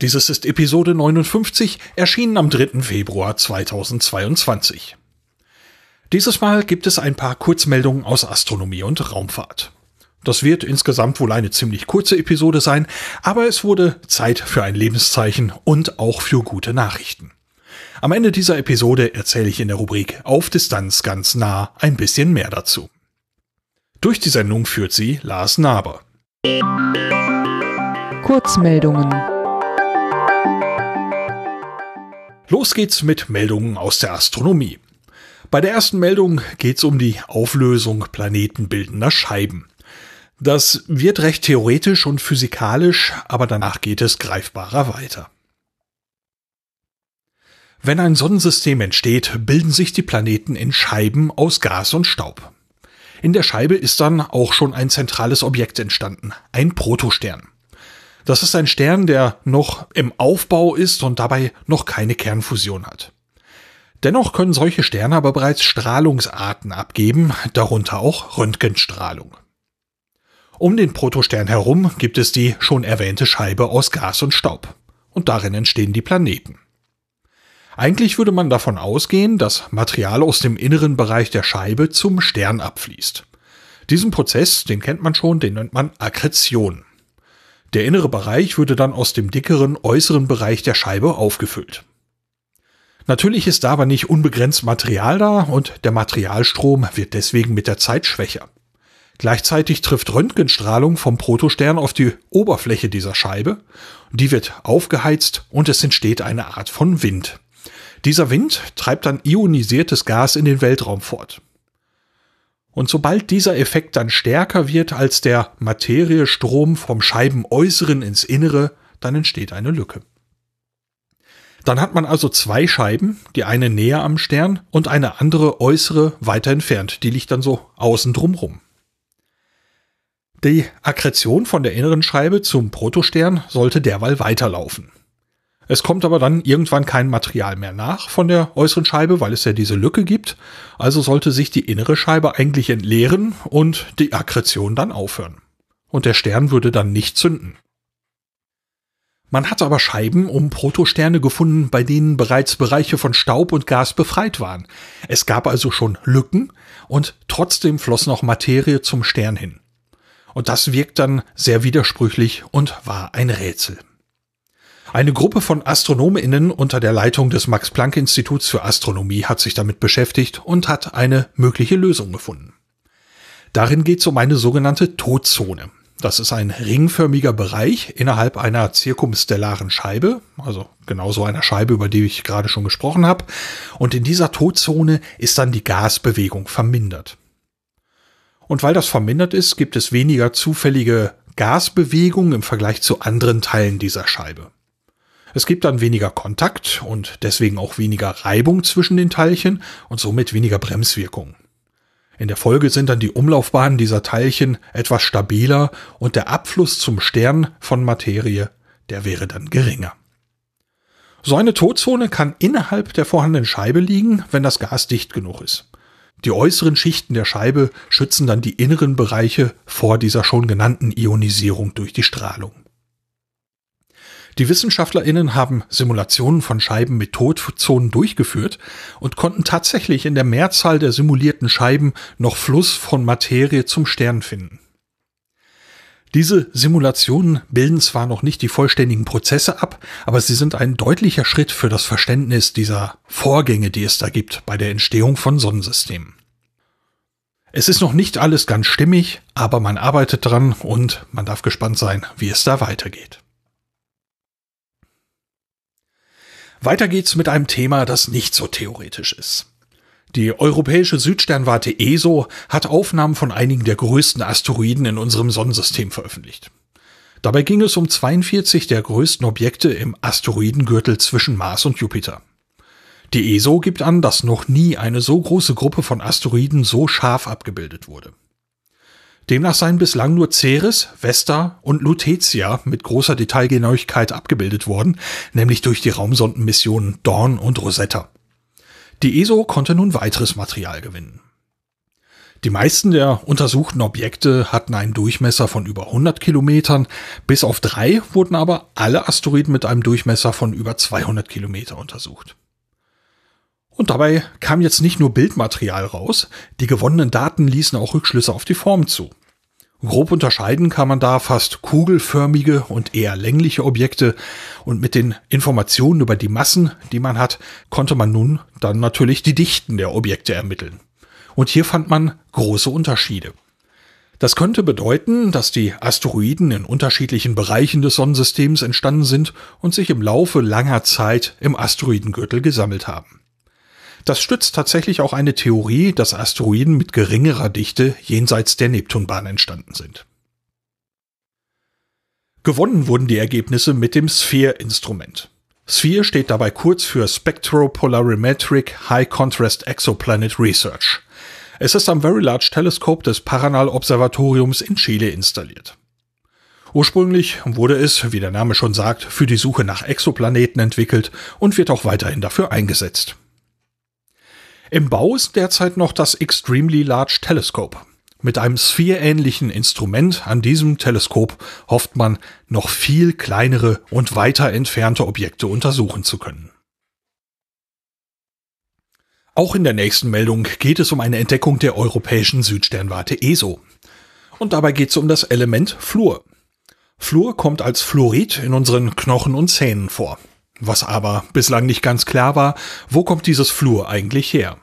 Dieses ist Episode 59, erschienen am 3. Februar 2022. Dieses Mal gibt es ein paar Kurzmeldungen aus Astronomie und Raumfahrt. Das wird insgesamt wohl eine ziemlich kurze Episode sein, aber es wurde Zeit für ein Lebenszeichen und auch für gute Nachrichten. Am Ende dieser Episode erzähle ich in der Rubrik Auf Distanz ganz nah ein bisschen mehr dazu. Durch die Sendung führt sie Lars Naber. Kurzmeldungen. Los geht's mit Meldungen aus der Astronomie. Bei der ersten Meldung geht's um die Auflösung planetenbildender Scheiben. Das wird recht theoretisch und physikalisch, aber danach geht es greifbarer weiter. Wenn ein Sonnensystem entsteht, bilden sich die Planeten in Scheiben aus Gas und Staub. In der Scheibe ist dann auch schon ein zentrales Objekt entstanden, ein Protostern. Das ist ein Stern, der noch im Aufbau ist und dabei noch keine Kernfusion hat. Dennoch können solche Sterne aber bereits Strahlungsarten abgeben, darunter auch Röntgenstrahlung. Um den Protostern herum gibt es die schon erwähnte Scheibe aus Gas und Staub. Und darin entstehen die Planeten. Eigentlich würde man davon ausgehen, dass Material aus dem inneren Bereich der Scheibe zum Stern abfließt. Diesen Prozess, den kennt man schon, den nennt man Akkretion. Der innere Bereich würde dann aus dem dickeren äußeren Bereich der Scheibe aufgefüllt. Natürlich ist da aber nicht unbegrenzt Material da und der Materialstrom wird deswegen mit der Zeit schwächer. Gleichzeitig trifft Röntgenstrahlung vom Protostern auf die Oberfläche dieser Scheibe, die wird aufgeheizt und es entsteht eine Art von Wind. Dieser Wind treibt dann ionisiertes Gas in den Weltraum fort. Und sobald dieser Effekt dann stärker wird als der Materiestrom vom Scheibenäußeren ins Innere, dann entsteht eine Lücke. Dann hat man also zwei Scheiben, die eine näher am Stern und eine andere äußere weiter entfernt. Die liegt dann so außen drumrum. Die Akkretion von der inneren Scheibe zum Protostern sollte derweil weiterlaufen. Es kommt aber dann irgendwann kein Material mehr nach von der äußeren Scheibe, weil es ja diese Lücke gibt. Also sollte sich die innere Scheibe eigentlich entleeren und die Akkretion dann aufhören. Und der Stern würde dann nicht zünden. Man hat aber Scheiben um Protosterne gefunden, bei denen bereits Bereiche von Staub und Gas befreit waren. Es gab also schon Lücken und trotzdem floss noch Materie zum Stern hin. Und das wirkt dann sehr widersprüchlich und war ein Rätsel. Eine Gruppe von AstronomInnen unter der Leitung des Max-Planck-Instituts für Astronomie hat sich damit beschäftigt und hat eine mögliche Lösung gefunden. Darin geht es um eine sogenannte Todzone. Das ist ein ringförmiger Bereich innerhalb einer zirkumstellaren Scheibe, also genauso einer Scheibe, über die ich gerade schon gesprochen habe. Und in dieser Todzone ist dann die Gasbewegung vermindert. Und weil das vermindert ist, gibt es weniger zufällige Gasbewegung im Vergleich zu anderen Teilen dieser Scheibe. Es gibt dann weniger Kontakt und deswegen auch weniger Reibung zwischen den Teilchen und somit weniger Bremswirkung. In der Folge sind dann die Umlaufbahnen dieser Teilchen etwas stabiler und der Abfluss zum Stern von Materie, der wäre dann geringer. So eine Todzone kann innerhalb der vorhandenen Scheibe liegen, wenn das Gas dicht genug ist. Die äußeren Schichten der Scheibe schützen dann die inneren Bereiche vor dieser schon genannten Ionisierung durch die Strahlung. Die WissenschaftlerInnen haben Simulationen von Scheiben mit Todzonen durchgeführt und konnten tatsächlich in der Mehrzahl der simulierten Scheiben noch Fluss von Materie zum Stern finden. Diese Simulationen bilden zwar noch nicht die vollständigen Prozesse ab, aber sie sind ein deutlicher Schritt für das Verständnis dieser Vorgänge, die es da gibt bei der Entstehung von Sonnensystemen. Es ist noch nicht alles ganz stimmig, aber man arbeitet dran und man darf gespannt sein, wie es da weitergeht. Weiter geht's mit einem Thema, das nicht so theoretisch ist. Die europäische Südsternwarte ESO hat Aufnahmen von einigen der größten Asteroiden in unserem Sonnensystem veröffentlicht. Dabei ging es um 42 der größten Objekte im Asteroidengürtel zwischen Mars und Jupiter. Die ESO gibt an, dass noch nie eine so große Gruppe von Asteroiden so scharf abgebildet wurde. Demnach seien bislang nur Ceres, Vesta und Lutetia mit großer Detailgenauigkeit abgebildet worden, nämlich durch die Raumsondenmissionen Dawn und Rosetta. Die ESO konnte nun weiteres Material gewinnen. Die meisten der untersuchten Objekte hatten einen Durchmesser von über 100 Kilometern, bis auf drei wurden aber alle Asteroiden mit einem Durchmesser von über 200 Kilometer untersucht. Und dabei kam jetzt nicht nur Bildmaterial raus, die gewonnenen Daten ließen auch Rückschlüsse auf die Form zu. Grob unterscheiden kann man da fast kugelförmige und eher längliche Objekte und mit den Informationen über die Massen, die man hat, konnte man nun dann natürlich die Dichten der Objekte ermitteln. Und hier fand man große Unterschiede. Das könnte bedeuten, dass die Asteroiden in unterschiedlichen Bereichen des Sonnensystems entstanden sind und sich im Laufe langer Zeit im Asteroidengürtel gesammelt haben. Das stützt tatsächlich auch eine Theorie, dass Asteroiden mit geringerer Dichte jenseits der Neptunbahn entstanden sind. Gewonnen wurden die Ergebnisse mit dem Sphere-Instrument. Sphere steht dabei kurz für Spectropolarimetric High Contrast Exoplanet Research. Es ist am Very Large Telescope des Paranal Observatoriums in Chile installiert. Ursprünglich wurde es, wie der Name schon sagt, für die Suche nach Exoplaneten entwickelt und wird auch weiterhin dafür eingesetzt. Im Bau ist derzeit noch das Extremely Large Telescope. Mit einem Sphere-ähnlichen Instrument an diesem Teleskop hofft man, noch viel kleinere und weiter entfernte Objekte untersuchen zu können. Auch in der nächsten Meldung geht es um eine Entdeckung der europäischen Südsternwarte ESO. Und dabei geht es um das Element Fluor. Fluor kommt als Fluorid in unseren Knochen und Zähnen vor. Was aber bislang nicht ganz klar war, wo kommt dieses Fluor eigentlich her?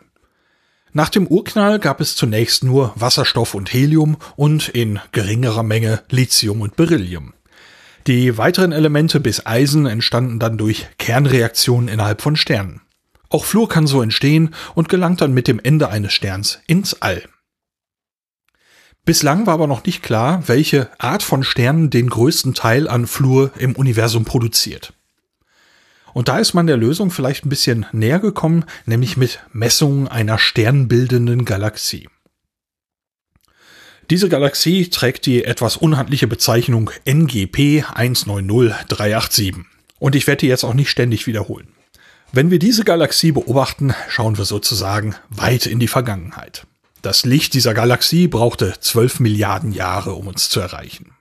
Nach dem Urknall gab es zunächst nur Wasserstoff und Helium und in geringerer Menge Lithium und Beryllium. Die weiteren Elemente bis Eisen entstanden dann durch Kernreaktionen innerhalb von Sternen. Auch Fluor kann so entstehen und gelangt dann mit dem Ende eines Sterns ins All. Bislang war aber noch nicht klar, welche Art von Sternen den größten Teil an Fluor im Universum produziert. Und da ist man der Lösung vielleicht ein bisschen näher gekommen, nämlich mit Messungen einer sternbildenden Galaxie. Diese Galaxie trägt die etwas unhandliche Bezeichnung NGP 190387. Und ich werde die jetzt auch nicht ständig wiederholen. Wenn wir diese Galaxie beobachten, schauen wir sozusagen weit in die Vergangenheit. Das Licht dieser Galaxie brauchte 12 Milliarden Jahre, um uns zu erreichen.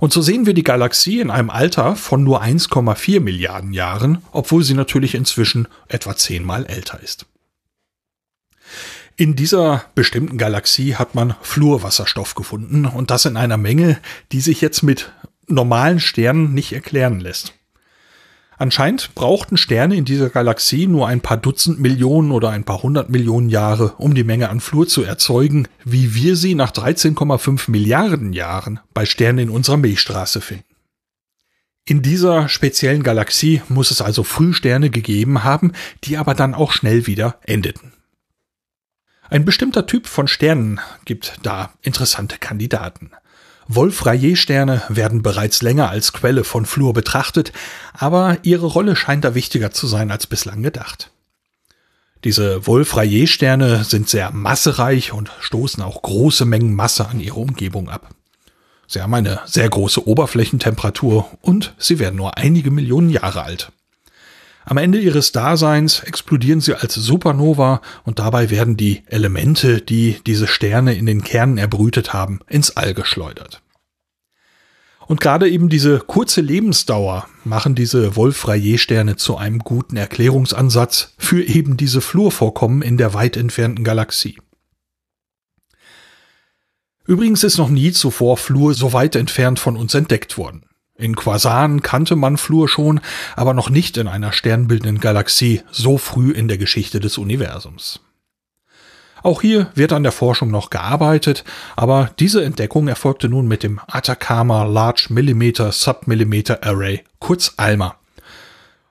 Und so sehen wir die Galaxie in einem Alter von nur 1,4 Milliarden Jahren, obwohl sie natürlich inzwischen etwa zehnmal älter ist. In dieser bestimmten Galaxie hat man Fluorwasserstoff gefunden und das in einer Menge, die sich jetzt mit normalen Sternen nicht erklären lässt. Anscheinend brauchten Sterne in dieser Galaxie nur ein paar Dutzend Millionen oder ein paar hundert Millionen Jahre, um die Menge an Fluor zu erzeugen, wie wir sie nach 13,5 Milliarden Jahren bei Sternen in unserer Milchstraße finden. In dieser speziellen Galaxie muss es also Frühsterne gegeben haben, die aber dann auch schnell wieder endeten. Ein bestimmter Typ von Sternen gibt da interessante Kandidaten. Wolf-Rayet-Sterne werden bereits länger als Quelle von Fluor betrachtet, aber ihre Rolle scheint da wichtiger zu sein als bislang gedacht. Diese Wolf-Rayet-Sterne sind sehr massereich und stoßen auch große Mengen Masse an ihre Umgebung ab. Sie haben eine sehr große Oberflächentemperatur und sie werden nur einige Millionen Jahre alt. Am Ende ihres Daseins explodieren sie als Supernova und dabei werden die Elemente, die diese Sterne in den Kernen erbrütet haben, ins All geschleudert. Und gerade eben diese kurze Lebensdauer machen diese Wolf-Rayet-Sterne zu einem guten Erklärungsansatz für eben diese Flurvorkommen in der weit entfernten Galaxie. Übrigens ist noch nie zuvor Flur so weit entfernt von uns entdeckt worden. In Quasaren kannte man Flur schon, aber noch nicht in einer sternbildenden Galaxie so früh in der Geschichte des Universums. Auch hier wird an der Forschung noch gearbeitet, aber diese Entdeckung erfolgte nun mit dem Atacama Large Millimeter Submillimeter Array, kurz ALMA.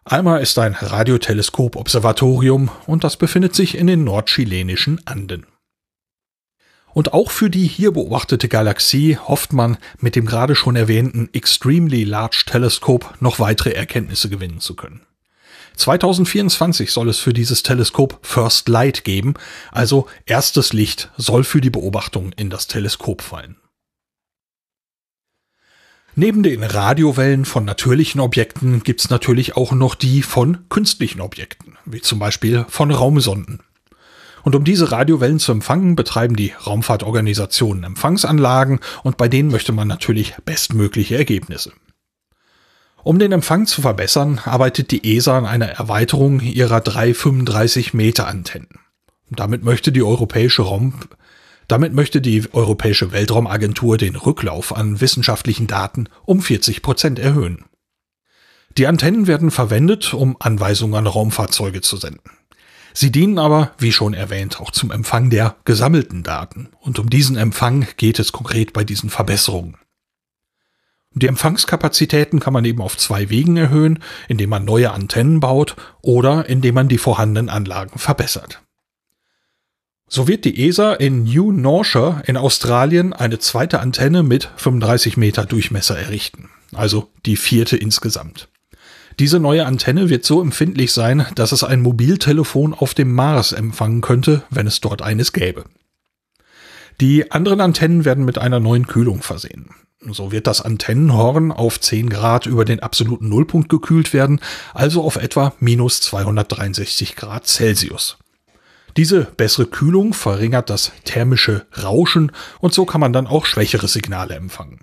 ALMA ist ein Radioteleskop-Observatorium und das befindet sich in den nordchilenischen Anden. Und auch für die hier beobachtete Galaxie hofft man mit dem gerade schon erwähnten Extremely Large Telescope noch weitere Erkenntnisse gewinnen zu können. 2024 soll es für dieses Teleskop First Light geben, also erstes Licht soll für die Beobachtung in das Teleskop fallen. Neben den Radiowellen von natürlichen Objekten gibt's natürlich auch noch die von künstlichen Objekten, wie zum Beispiel von Raumsonden. Und um diese Radiowellen zu empfangen, betreiben die Raumfahrtorganisationen Empfangsanlagen und bei denen möchte man natürlich bestmögliche Ergebnisse. Um den Empfang zu verbessern, arbeitet die ESA an einer Erweiterung ihrer 335 Meter Antennen. damit möchte die europäische Raum damit möchte die Europäische Weltraumagentur den Rücklauf an wissenschaftlichen Daten um 40 Prozent erhöhen. Die Antennen werden verwendet, um Anweisungen an Raumfahrzeuge zu senden. Sie dienen aber, wie schon erwähnt, auch zum Empfang der gesammelten Daten. Und um diesen Empfang geht es konkret bei diesen Verbesserungen. Die Empfangskapazitäten kann man eben auf zwei Wegen erhöhen, indem man neue Antennen baut oder indem man die vorhandenen Anlagen verbessert. So wird die ESA in New Norcia in Australien eine zweite Antenne mit 35 Meter Durchmesser errichten, also die vierte insgesamt. Diese neue Antenne wird so empfindlich sein, dass es ein Mobiltelefon auf dem Mars empfangen könnte, wenn es dort eines gäbe. Die anderen Antennen werden mit einer neuen Kühlung versehen. So wird das Antennenhorn auf 10 Grad über den absoluten Nullpunkt gekühlt werden, also auf etwa minus 263 Grad Celsius. Diese bessere Kühlung verringert das thermische Rauschen und so kann man dann auch schwächere Signale empfangen.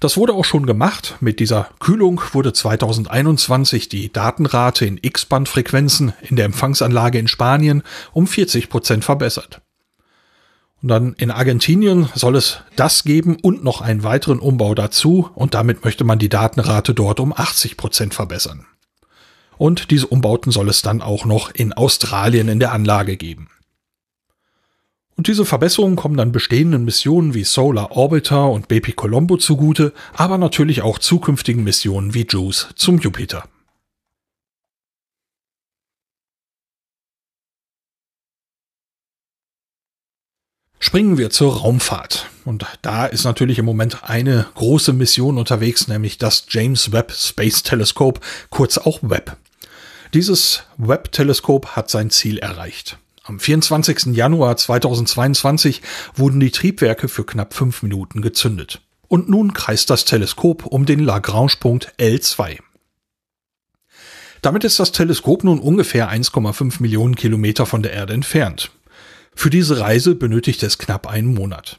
Das wurde auch schon gemacht. Mit dieser Kühlung wurde 2021 die Datenrate in X-Band-Frequenzen in der Empfangsanlage in Spanien um 40 Prozent verbessert. Und dann in Argentinien soll es das geben und noch einen weiteren Umbau dazu und damit möchte man die Datenrate dort um 80 Prozent verbessern. Und diese Umbauten soll es dann auch noch in Australien in der Anlage geben. Und diese Verbesserungen kommen dann bestehenden Missionen wie Solar Orbiter und BP Colombo zugute, aber natürlich auch zukünftigen Missionen wie JUICE zum Jupiter. Springen wir zur Raumfahrt. Und da ist natürlich im Moment eine große Mission unterwegs, nämlich das James Webb Space Telescope, kurz auch Webb. Dieses Webb-Teleskop hat sein Ziel erreicht. Am 24. Januar 2022 wurden die Triebwerke für knapp fünf Minuten gezündet. Und nun kreist das Teleskop um den Lagrange-Punkt L2. Damit ist das Teleskop nun ungefähr 1,5 Millionen Kilometer von der Erde entfernt. Für diese Reise benötigt es knapp einen Monat.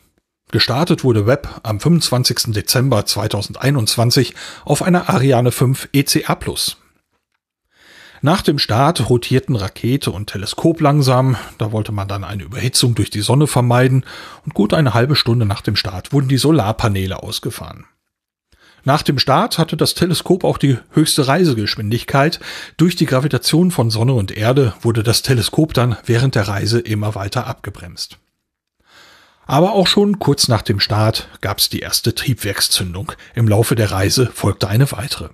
Gestartet wurde Webb am 25. Dezember 2021 auf einer Ariane 5 ECA+. Nach dem Start rotierten Rakete und Teleskop langsam, da wollte man dann eine Überhitzung durch die Sonne vermeiden, und gut eine halbe Stunde nach dem Start wurden die Solarpaneele ausgefahren. Nach dem Start hatte das Teleskop auch die höchste Reisegeschwindigkeit. Durch die Gravitation von Sonne und Erde wurde das Teleskop dann während der Reise immer weiter abgebremst. Aber auch schon kurz nach dem Start gab es die erste Triebwerkszündung. Im Laufe der Reise folgte eine weitere.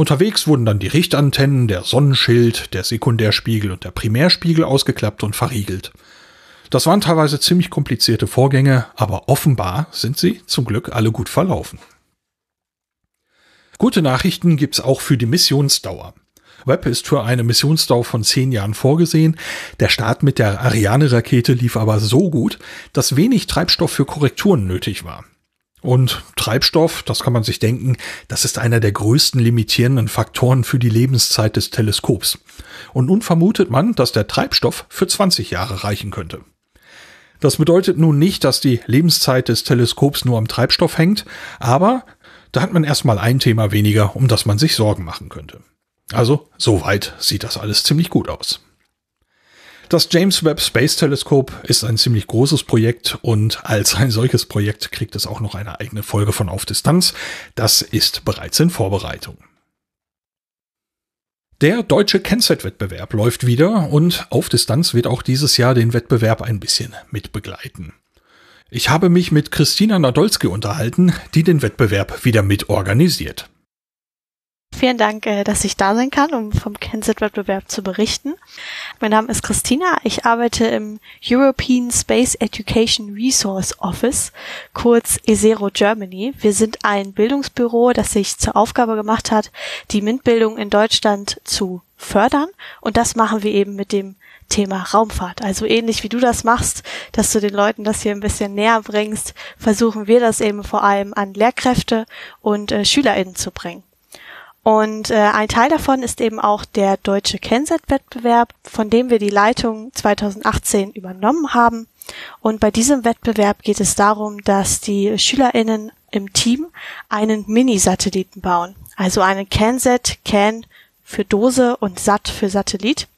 Unterwegs wurden dann die Richtantennen, der Sonnenschild, der Sekundärspiegel und der Primärspiegel ausgeklappt und verriegelt. Das waren teilweise ziemlich komplizierte Vorgänge, aber offenbar sind sie zum Glück alle gut verlaufen. Gute Nachrichten gibt's auch für die Missionsdauer. Webb ist für eine Missionsdauer von zehn Jahren vorgesehen. Der Start mit der Ariane-Rakete lief aber so gut, dass wenig Treibstoff für Korrekturen nötig war. Und Treibstoff, das kann man sich denken, das ist einer der größten limitierenden Faktoren für die Lebenszeit des Teleskops. Und nun vermutet man, dass der Treibstoff für 20 Jahre reichen könnte. Das bedeutet nun nicht, dass die Lebenszeit des Teleskops nur am Treibstoff hängt, aber da hat man erstmal ein Thema weniger, um das man sich Sorgen machen könnte. Also, soweit sieht das alles ziemlich gut aus. Das James Webb Space Telescope ist ein ziemlich großes Projekt und als ein solches Projekt kriegt es auch noch eine eigene Folge von Auf Distanz. Das ist bereits in Vorbereitung. Der deutsche Kennset-Wettbewerb läuft wieder und auf Distanz wird auch dieses Jahr den Wettbewerb ein bisschen mitbegleiten. Ich habe mich mit Christina Nadolski unterhalten, die den Wettbewerb wieder mitorganisiert. Vielen Dank, äh, dass ich da sein kann, um vom Kensett-Wettbewerb zu berichten. Mein Name ist Christina. Ich arbeite im European Space Education Resource Office, kurz ESERO Germany. Wir sind ein Bildungsbüro, das sich zur Aufgabe gemacht hat, die MINT-Bildung in Deutschland zu fördern. Und das machen wir eben mit dem Thema Raumfahrt. Also ähnlich wie du das machst, dass du den Leuten das hier ein bisschen näher bringst, versuchen wir das eben vor allem an Lehrkräfte und äh, SchülerInnen zu bringen. Und äh, ein Teil davon ist eben auch der deutsche Kensett-Wettbewerb, von dem wir die Leitung 2018 übernommen haben. Und bei diesem Wettbewerb geht es darum, dass die SchülerInnen im Team einen Mini-Satelliten bauen. Also einen Kensett, Can für Dose und Sat für Satellit.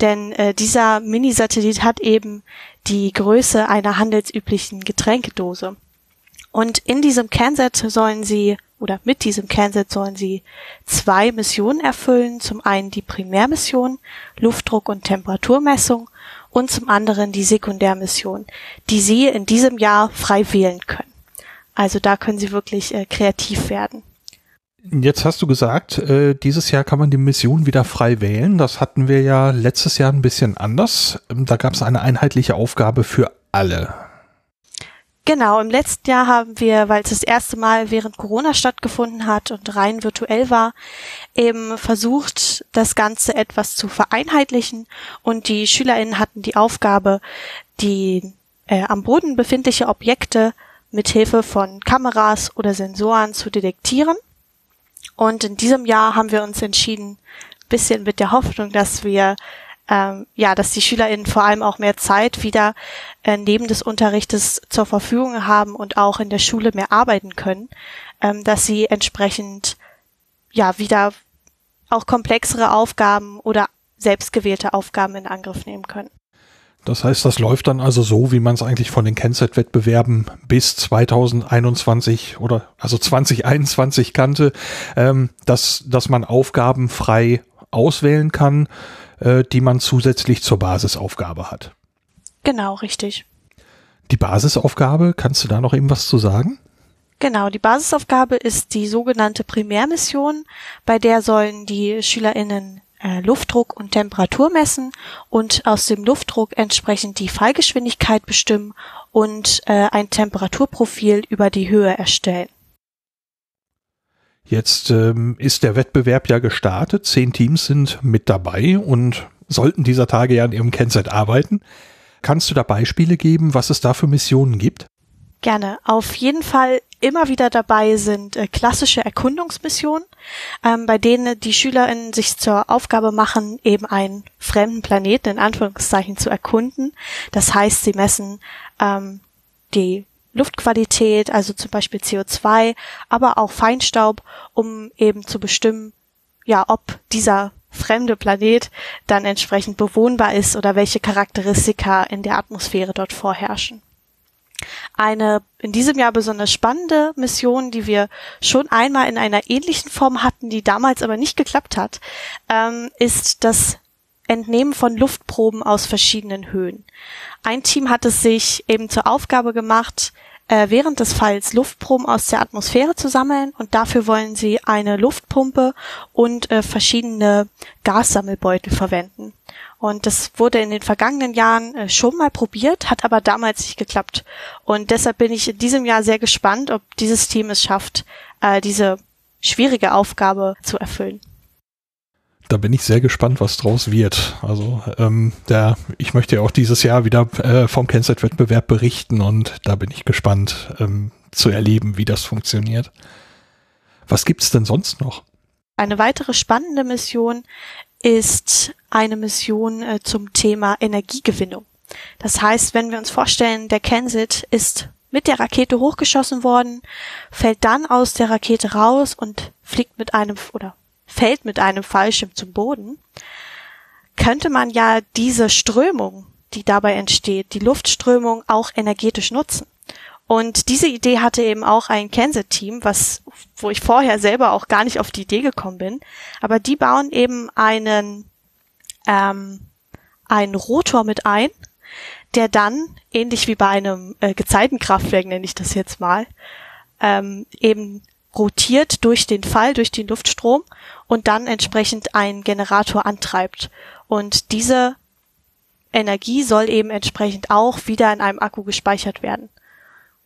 Denn äh, dieser Mini-Satellit hat eben die Größe einer handelsüblichen Getränkedose. Und in diesem Kensett sollen sie oder mit diesem Kensett sollen sie zwei Missionen erfüllen. Zum einen die Primärmission, Luftdruck- und Temperaturmessung und zum anderen die Sekundärmission, die sie in diesem Jahr frei wählen können. Also da können sie wirklich äh, kreativ werden. Jetzt hast du gesagt, äh, dieses Jahr kann man die Mission wieder frei wählen. Das hatten wir ja letztes Jahr ein bisschen anders. Ähm, da gab es eine einheitliche Aufgabe für alle. Genau, im letzten Jahr haben wir, weil es das erste Mal während Corona stattgefunden hat und rein virtuell war, eben versucht, das Ganze etwas zu vereinheitlichen. Und die SchülerInnen hatten die Aufgabe, die äh, am Boden befindliche Objekte mit Hilfe von Kameras oder Sensoren zu detektieren. Und in diesem Jahr haben wir uns entschieden, bisschen mit der Hoffnung, dass wir ähm, ja, dass die SchülerInnen vor allem auch mehr Zeit wieder äh, neben des Unterrichtes zur Verfügung haben und auch in der Schule mehr arbeiten können, ähm, dass sie entsprechend ja wieder auch komplexere Aufgaben oder selbstgewählte Aufgaben in Angriff nehmen können. Das heißt, das läuft dann also so, wie man es eigentlich von den Kennset-Wettbewerben bis 2021 oder also 2021 kannte, ähm, dass, dass man Aufgaben frei auswählen kann, äh, die man zusätzlich zur Basisaufgabe hat. Genau, richtig. Die Basisaufgabe, kannst du da noch eben was zu sagen? Genau, die Basisaufgabe ist die sogenannte Primärmission, bei der sollen die SchülerInnen äh, Luftdruck und Temperatur messen und aus dem Luftdruck entsprechend die Fallgeschwindigkeit bestimmen und äh, ein Temperaturprofil über die Höhe erstellen. Jetzt ähm, ist der Wettbewerb ja gestartet. Zehn Teams sind mit dabei und sollten dieser Tage ja an ihrem Kennset arbeiten. Kannst du da Beispiele geben, was es da für Missionen gibt? Gerne. Auf jeden Fall immer wieder dabei sind äh, klassische Erkundungsmissionen, ähm, bei denen die SchülerInnen sich zur Aufgabe machen, eben einen fremden Planeten in Anführungszeichen zu erkunden. Das heißt, sie messen ähm, die Luftqualität, also zum Beispiel CO2, aber auch Feinstaub, um eben zu bestimmen, ja, ob dieser fremde Planet dann entsprechend bewohnbar ist oder welche Charakteristika in der Atmosphäre dort vorherrschen. Eine in diesem Jahr besonders spannende Mission, die wir schon einmal in einer ähnlichen Form hatten, die damals aber nicht geklappt hat, ähm, ist das Entnehmen von Luftproben aus verschiedenen Höhen. Ein Team hat es sich eben zur Aufgabe gemacht, äh, während des Falls Luftproben aus der Atmosphäre zu sammeln und dafür wollen sie eine Luftpumpe und äh, verschiedene Gassammelbeutel verwenden. Und das wurde in den vergangenen Jahren äh, schon mal probiert, hat aber damals nicht geklappt. Und deshalb bin ich in diesem Jahr sehr gespannt, ob dieses Team es schafft, diese schwierige Aufgabe zu erfüllen. Da bin ich sehr gespannt, was draus wird. Also ähm, der, ich möchte ja auch dieses Jahr wieder äh, vom Kennzeit-Wettbewerb berichten und da bin ich gespannt ähm, zu erleben, wie das funktioniert. Was gibt's denn sonst noch? Eine weitere spannende Mission ist eine Mission äh, zum Thema Energiegewinnung. Das heißt, wenn wir uns vorstellen, der Kensit ist mit der Rakete hochgeschossen worden, fällt dann aus der Rakete raus und fliegt mit einem oder fällt mit einem Fallschirm zum Boden, könnte man ja diese Strömung, die dabei entsteht, die Luftströmung auch energetisch nutzen. Und diese Idee hatte eben auch ein Kansas-Team, was, wo ich vorher selber auch gar nicht auf die Idee gekommen bin. Aber die bauen eben einen, ähm, einen Rotor mit ein, der dann, ähnlich wie bei einem äh, Gezeitenkraftwerk nenne ich das jetzt mal, ähm, eben rotiert durch den Fall, durch den Luftstrom und dann entsprechend einen Generator antreibt. Und diese Energie soll eben entsprechend auch wieder in einem Akku gespeichert werden.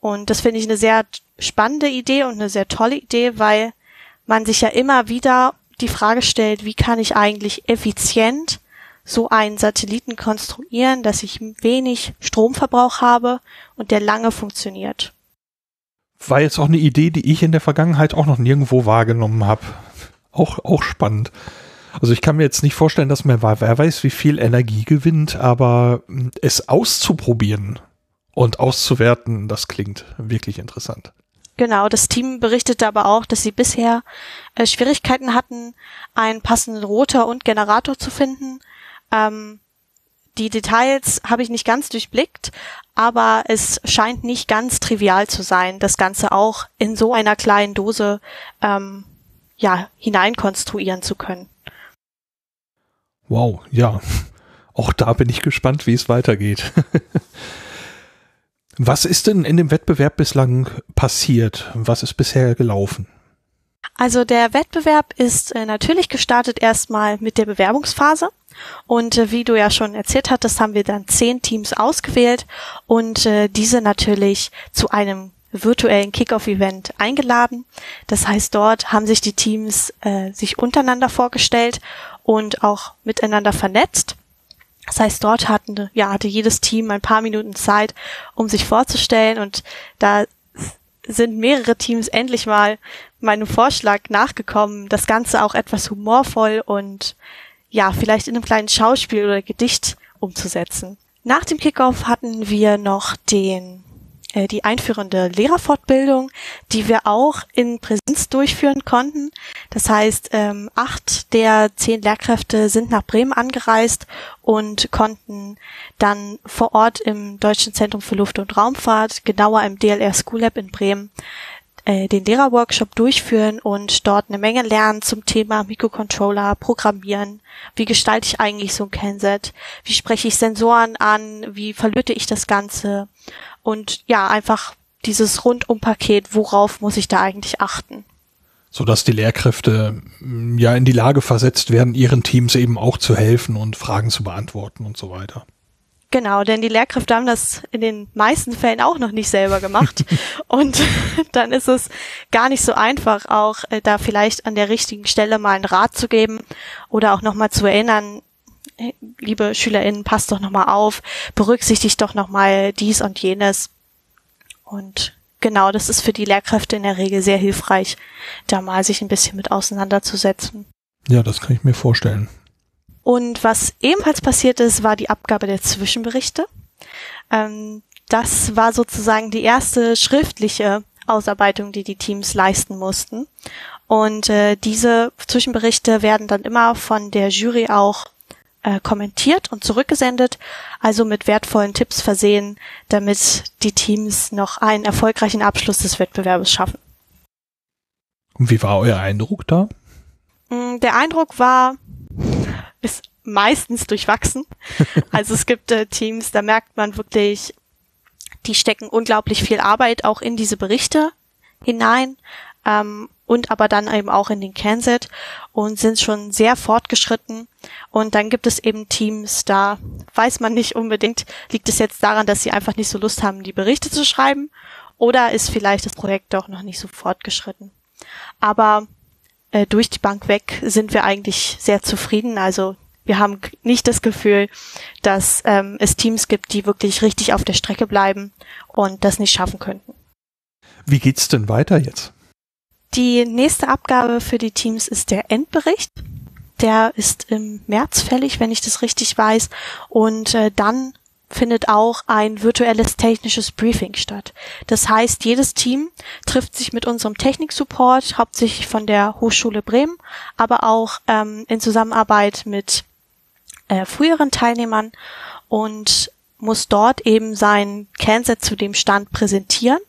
Und das finde ich eine sehr spannende Idee und eine sehr tolle Idee, weil man sich ja immer wieder die Frage stellt, wie kann ich eigentlich effizient so einen Satelliten konstruieren, dass ich wenig Stromverbrauch habe und der lange funktioniert. War jetzt auch eine Idee, die ich in der Vergangenheit auch noch nirgendwo wahrgenommen habe. Auch, auch spannend. Also ich kann mir jetzt nicht vorstellen, dass man, wer weiß, wie viel Energie gewinnt, aber es auszuprobieren und auszuwerten, das klingt wirklich interessant. Genau, das Team berichtete aber auch, dass sie bisher äh, Schwierigkeiten hatten, einen passenden Rotor und Generator zu finden. Ähm, die Details habe ich nicht ganz durchblickt, aber es scheint nicht ganz trivial zu sein, das Ganze auch in so einer kleinen Dose ähm, ja hineinkonstruieren zu können. Wow, ja. Auch da bin ich gespannt, wie es weitergeht. Was ist denn in dem Wettbewerb bislang passiert? Was ist bisher gelaufen? Also der Wettbewerb ist äh, natürlich gestartet erstmal mit der Bewerbungsphase. Und äh, wie du ja schon erzählt hattest, haben wir dann zehn Teams ausgewählt und äh, diese natürlich zu einem virtuellen Kickoff-Event eingeladen. Das heißt, dort haben sich die Teams äh, sich untereinander vorgestellt und auch miteinander vernetzt. Das heißt, dort hatten, ja, hatte jedes Team ein paar Minuten Zeit, um sich vorzustellen und da sind mehrere Teams endlich mal meinem Vorschlag nachgekommen, das Ganze auch etwas humorvoll und ja, vielleicht in einem kleinen Schauspiel oder Gedicht umzusetzen. Nach dem Kickoff hatten wir noch den äh, die einführende Lehrerfortbildung, die wir auch in Präsenz durchführen konnten. Das heißt, ähm, acht der zehn Lehrkräfte sind nach Bremen angereist und konnten dann vor Ort im Deutschen Zentrum für Luft- und Raumfahrt, genauer im DLR School Lab in Bremen, äh, den Lehrerworkshop durchführen und dort eine Menge lernen zum Thema Mikrocontroller, Programmieren. Wie gestalte ich eigentlich so ein Kennset? Wie spreche ich Sensoren an? Wie verlöte ich das Ganze? Und ja, einfach dieses Rundumpaket, worauf muss ich da eigentlich achten? So dass die Lehrkräfte mm, ja in die Lage versetzt werden, ihren Teams eben auch zu helfen und Fragen zu beantworten und so weiter. Genau, denn die Lehrkräfte haben das in den meisten Fällen auch noch nicht selber gemacht. und dann ist es gar nicht so einfach, auch äh, da vielleicht an der richtigen Stelle mal einen Rat zu geben oder auch nochmal zu erinnern, liebe SchülerInnen, passt doch nochmal auf, berücksichtigt doch nochmal dies und jenes. Und genau, das ist für die Lehrkräfte in der Regel sehr hilfreich, da mal sich ein bisschen mit auseinanderzusetzen. Ja, das kann ich mir vorstellen. Und was ebenfalls passiert ist, war die Abgabe der Zwischenberichte. Ähm, das war sozusagen die erste schriftliche Ausarbeitung, die die Teams leisten mussten. Und äh, diese Zwischenberichte werden dann immer von der Jury auch äh, kommentiert und zurückgesendet, also mit wertvollen Tipps versehen, damit die Teams noch einen erfolgreichen Abschluss des Wettbewerbes schaffen. Und wie war euer Eindruck da? Mm, der Eindruck war, ist meistens durchwachsen. Also es gibt äh, Teams, da merkt man wirklich, die stecken unglaublich viel Arbeit auch in diese Berichte hinein ähm, und aber dann eben auch in den Canset und sind schon sehr fortgeschritten. Und dann gibt es eben Teams, da weiß man nicht unbedingt, liegt es jetzt daran, dass sie einfach nicht so Lust haben, die Berichte zu schreiben oder ist vielleicht das Projekt doch noch nicht so fortgeschritten. Aber äh, durch die Bank weg sind wir eigentlich sehr zufrieden. Also wir haben nicht das Gefühl, dass ähm, es Teams gibt, die wirklich richtig auf der Strecke bleiben und das nicht schaffen könnten. Wie geht's denn weiter jetzt? Die nächste Abgabe für die Teams ist der Endbericht. Der ist im März fällig, wenn ich das richtig weiß. Und äh, dann findet auch ein virtuelles technisches Briefing statt. Das heißt, jedes Team trifft sich mit unserem Techniksupport, hauptsächlich von der Hochschule Bremen, aber auch ähm, in Zusammenarbeit mit äh, früheren Teilnehmern und muss dort eben sein CanSet zu dem Stand präsentieren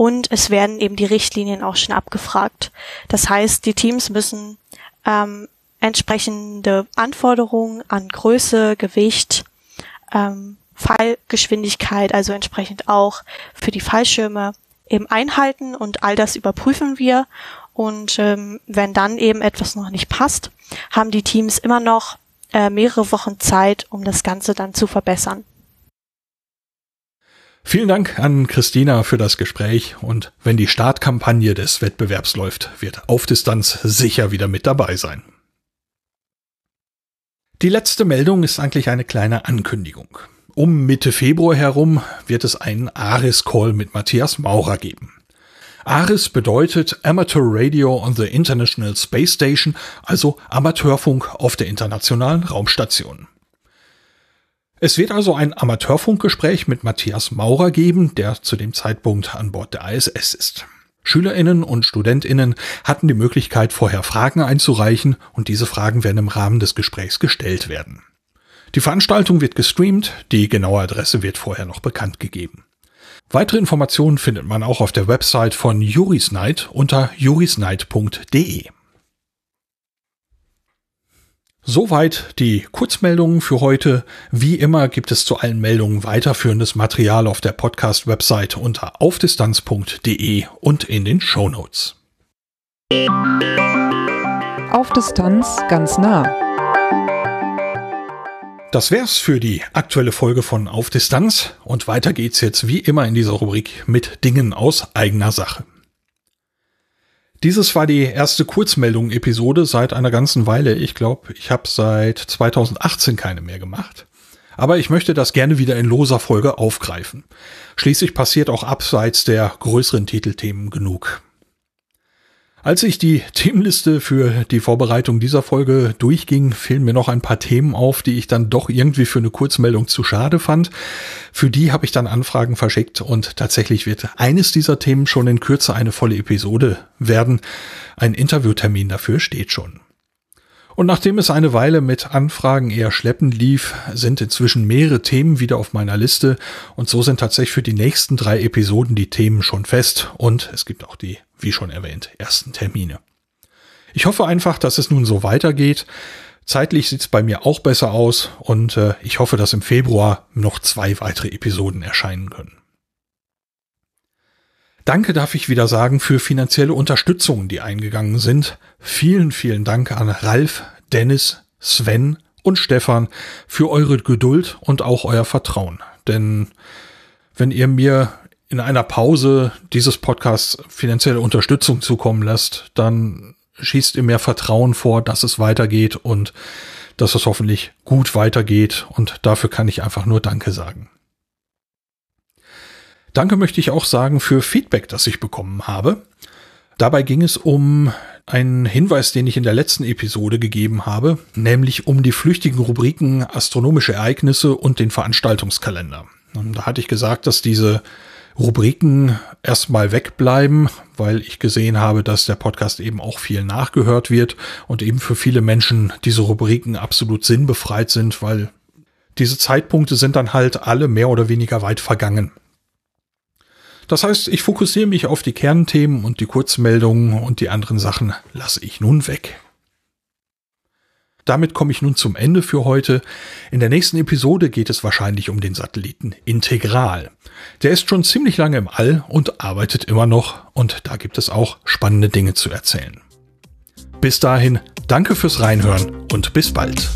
und es werden eben die Richtlinien auch schon abgefragt. Das heißt, die Teams müssen ähm, entsprechende Anforderungen an Größe, Gewicht, ähm, Fallgeschwindigkeit, also entsprechend auch für die Fallschirme eben einhalten und all das überprüfen wir. Und ähm, wenn dann eben etwas noch nicht passt, haben die Teams immer noch äh, mehrere Wochen Zeit, um das Ganze dann zu verbessern. Vielen Dank an Christina für das Gespräch und wenn die Startkampagne des Wettbewerbs läuft, wird Auf Distanz sicher wieder mit dabei sein. Die letzte Meldung ist eigentlich eine kleine Ankündigung. Um Mitte Februar herum wird es einen Aris-Call mit Matthias Maurer geben. ARIS bedeutet Amateur Radio on the International Space Station, also Amateurfunk auf der internationalen Raumstation. Es wird also ein Amateurfunkgespräch mit Matthias Maurer geben, der zu dem Zeitpunkt an Bord der ISS ist. Schülerinnen und Studentinnen hatten die Möglichkeit, vorher Fragen einzureichen und diese Fragen werden im Rahmen des Gesprächs gestellt werden. Die Veranstaltung wird gestreamt, die genaue Adresse wird vorher noch bekannt gegeben. Weitere Informationen findet man auch auf der Website von Juris Night unter jurisnight.de. Soweit die Kurzmeldungen für heute. Wie immer gibt es zu allen Meldungen weiterführendes Material auf der Podcast-Website unter aufdistanz.de und in den Show Notes. Auf Distanz ganz nah. Das wär's für die aktuelle Folge von Auf Distanz und weiter geht's jetzt wie immer in dieser Rubrik mit Dingen aus eigener Sache. Dieses war die erste Kurzmeldung-Episode seit einer ganzen Weile. Ich glaube, ich habe seit 2018 keine mehr gemacht. Aber ich möchte das gerne wieder in loser Folge aufgreifen. Schließlich passiert auch abseits der größeren Titelthemen genug. Als ich die Themenliste für die Vorbereitung dieser Folge durchging, fielen mir noch ein paar Themen auf, die ich dann doch irgendwie für eine Kurzmeldung zu schade fand. Für die habe ich dann Anfragen verschickt und tatsächlich wird eines dieser Themen schon in Kürze eine volle Episode werden. Ein Interviewtermin dafür steht schon. Und nachdem es eine Weile mit Anfragen eher schleppend lief, sind inzwischen mehrere Themen wieder auf meiner Liste und so sind tatsächlich für die nächsten drei Episoden die Themen schon fest und es gibt auch die, wie schon erwähnt, ersten Termine. Ich hoffe einfach, dass es nun so weitergeht. Zeitlich sieht es bei mir auch besser aus und äh, ich hoffe, dass im Februar noch zwei weitere Episoden erscheinen können. Danke darf ich wieder sagen für finanzielle Unterstützungen, die eingegangen sind. Vielen, vielen Dank an Ralf, Dennis, Sven und Stefan für eure Geduld und auch euer Vertrauen. Denn wenn ihr mir in einer Pause dieses Podcasts finanzielle Unterstützung zukommen lasst, dann schießt ihr mehr Vertrauen vor, dass es weitergeht und dass es hoffentlich gut weitergeht. Und dafür kann ich einfach nur Danke sagen. Danke möchte ich auch sagen für Feedback, das ich bekommen habe. Dabei ging es um einen Hinweis, den ich in der letzten Episode gegeben habe, nämlich um die flüchtigen Rubriken astronomische Ereignisse und den Veranstaltungskalender. Und da hatte ich gesagt, dass diese Rubriken erstmal wegbleiben, weil ich gesehen habe, dass der Podcast eben auch viel nachgehört wird und eben für viele Menschen diese Rubriken absolut sinnbefreit sind, weil diese Zeitpunkte sind dann halt alle mehr oder weniger weit vergangen. Das heißt, ich fokussiere mich auf die Kernthemen und die Kurzmeldungen und die anderen Sachen lasse ich nun weg. Damit komme ich nun zum Ende für heute. In der nächsten Episode geht es wahrscheinlich um den Satelliten Integral. Der ist schon ziemlich lange im All und arbeitet immer noch und da gibt es auch spannende Dinge zu erzählen. Bis dahin, danke fürs Reinhören und bis bald.